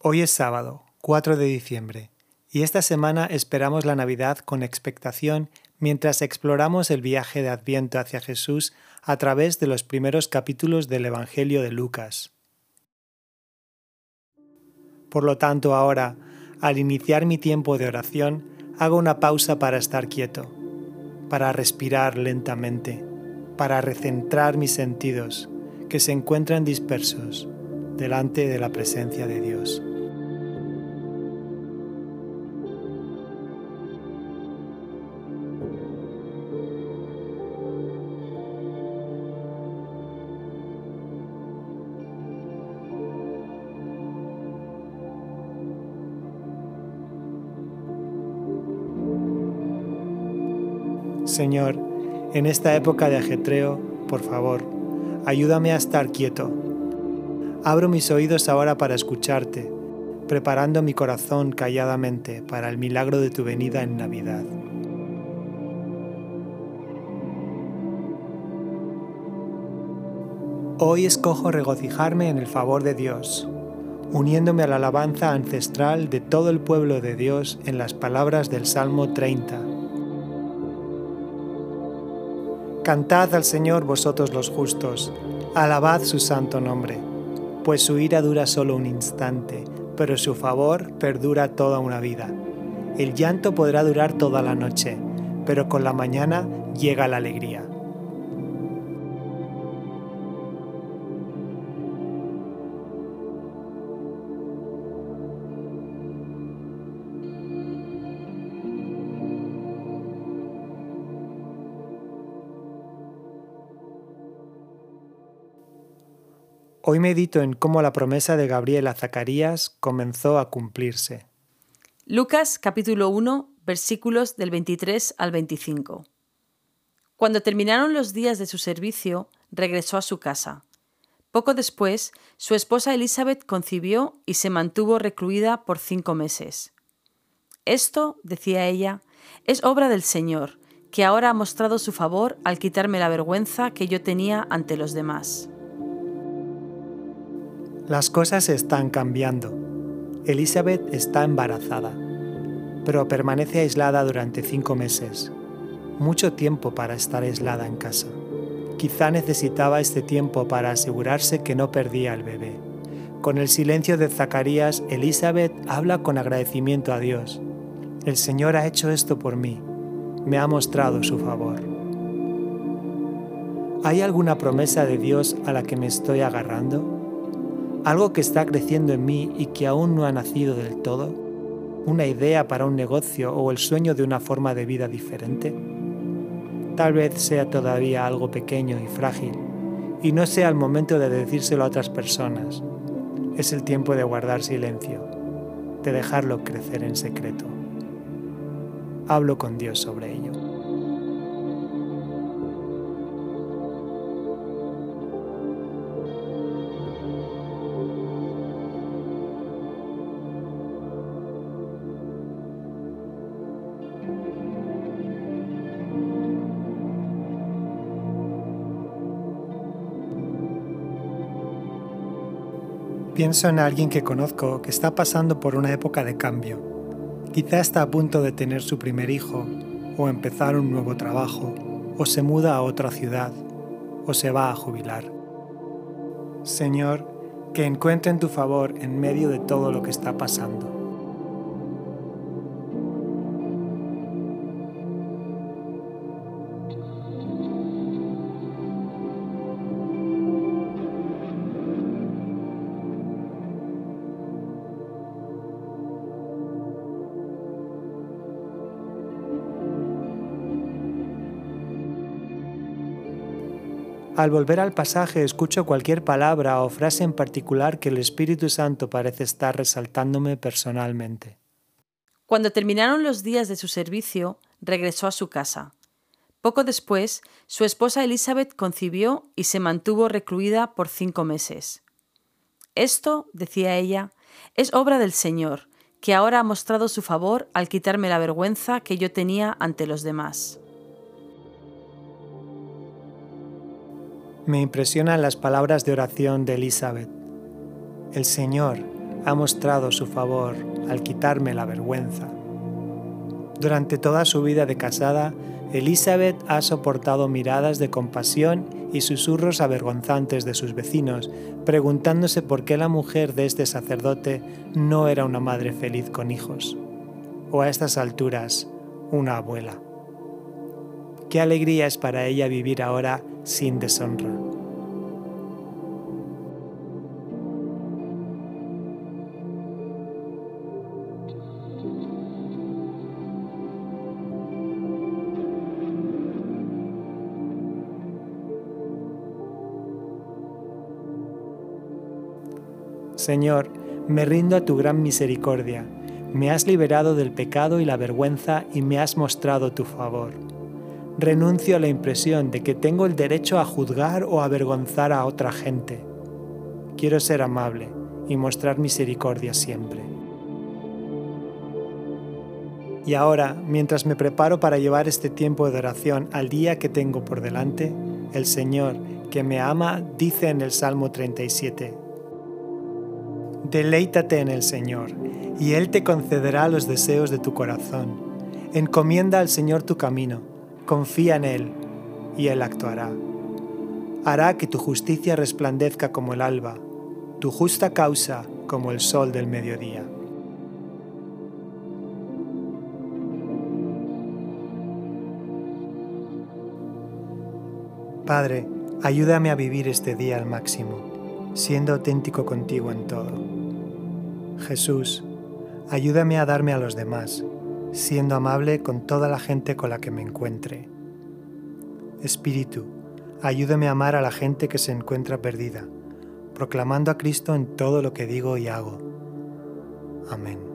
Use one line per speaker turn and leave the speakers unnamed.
Hoy es sábado, 4 de diciembre, y esta semana esperamos la Navidad con expectación mientras exploramos el viaje de Adviento hacia Jesús a través de los primeros capítulos del Evangelio de Lucas. Por lo tanto, ahora, al iniciar mi tiempo de oración, hago una pausa para estar quieto, para respirar lentamente, para recentrar mis sentidos, que se encuentran dispersos delante de la presencia de Dios. Señor, en esta época de ajetreo, por favor, ayúdame a estar quieto. Abro mis oídos ahora para escucharte, preparando mi corazón calladamente para el milagro de tu venida en Navidad. Hoy escojo regocijarme en el favor de Dios, uniéndome a la alabanza ancestral de todo el pueblo de Dios en las palabras del Salmo 30 Cantad al Señor vosotros los justos, alabad su santo nombre, pues su ira dura solo un instante, pero su favor perdura toda una vida. El llanto podrá durar toda la noche, pero con la mañana llega la alegría. Hoy medito en cómo la promesa de Gabriel a Zacarías comenzó a cumplirse.
Lucas capítulo 1 versículos del 23 al 25. Cuando terminaron los días de su servicio, regresó a su casa. Poco después, su esposa Elizabeth concibió y se mantuvo recluida por cinco meses. Esto, decía ella, es obra del Señor, que ahora ha mostrado su favor al quitarme la vergüenza que yo tenía ante los demás.
Las cosas están cambiando. Elizabeth está embarazada, pero permanece aislada durante cinco meses. Mucho tiempo para estar aislada en casa. Quizá necesitaba este tiempo para asegurarse que no perdía al bebé. Con el silencio de Zacarías, Elizabeth habla con agradecimiento a Dios. El Señor ha hecho esto por mí. Me ha mostrado su favor. ¿Hay alguna promesa de Dios a la que me estoy agarrando? Algo que está creciendo en mí y que aún no ha nacido del todo, una idea para un negocio o el sueño de una forma de vida diferente. Tal vez sea todavía algo pequeño y frágil y no sea el momento de decírselo a otras personas. Es el tiempo de guardar silencio, de dejarlo crecer en secreto. Hablo con Dios sobre ello. Pienso en alguien que conozco que está pasando por una época de cambio. Quizá está a punto de tener su primer hijo, o empezar un nuevo trabajo, o se muda a otra ciudad, o se va a jubilar. Señor, que encuentren tu favor en medio de todo lo que está pasando. Al volver al pasaje escucho cualquier palabra o frase en particular que el Espíritu Santo parece estar resaltándome personalmente.
Cuando terminaron los días de su servicio, regresó a su casa. Poco después, su esposa Elizabeth concibió y se mantuvo recluida por cinco meses. Esto, decía ella, es obra del Señor, que ahora ha mostrado su favor al quitarme la vergüenza que yo tenía ante los demás.
Me impresionan las palabras de oración de Elizabeth. El Señor ha mostrado su favor al quitarme la vergüenza. Durante toda su vida de casada, Elizabeth ha soportado miradas de compasión y susurros avergonzantes de sus vecinos, preguntándose por qué la mujer de este sacerdote no era una madre feliz con hijos, o a estas alturas, una abuela. Qué alegría es para ella vivir ahora sin deshonra. Señor, me rindo a tu gran misericordia. Me has liberado del pecado y la vergüenza y me has mostrado tu favor. Renuncio a la impresión de que tengo el derecho a juzgar o avergonzar a otra gente. Quiero ser amable y mostrar misericordia siempre. Y ahora, mientras me preparo para llevar este tiempo de oración al día que tengo por delante, el Señor, que me ama, dice en el Salmo 37, Deleítate en el Señor, y Él te concederá los deseos de tu corazón. Encomienda al Señor tu camino, confía en Él, y Él actuará. Hará que tu justicia resplandezca como el alba, tu justa causa como el sol del mediodía. Padre, ayúdame a vivir este día al máximo, siendo auténtico contigo en todo. Jesús, ayúdame a darme a los demás, siendo amable con toda la gente con la que me encuentre. Espíritu, ayúdame a amar a la gente que se encuentra perdida, proclamando a Cristo en todo lo que digo y hago. Amén.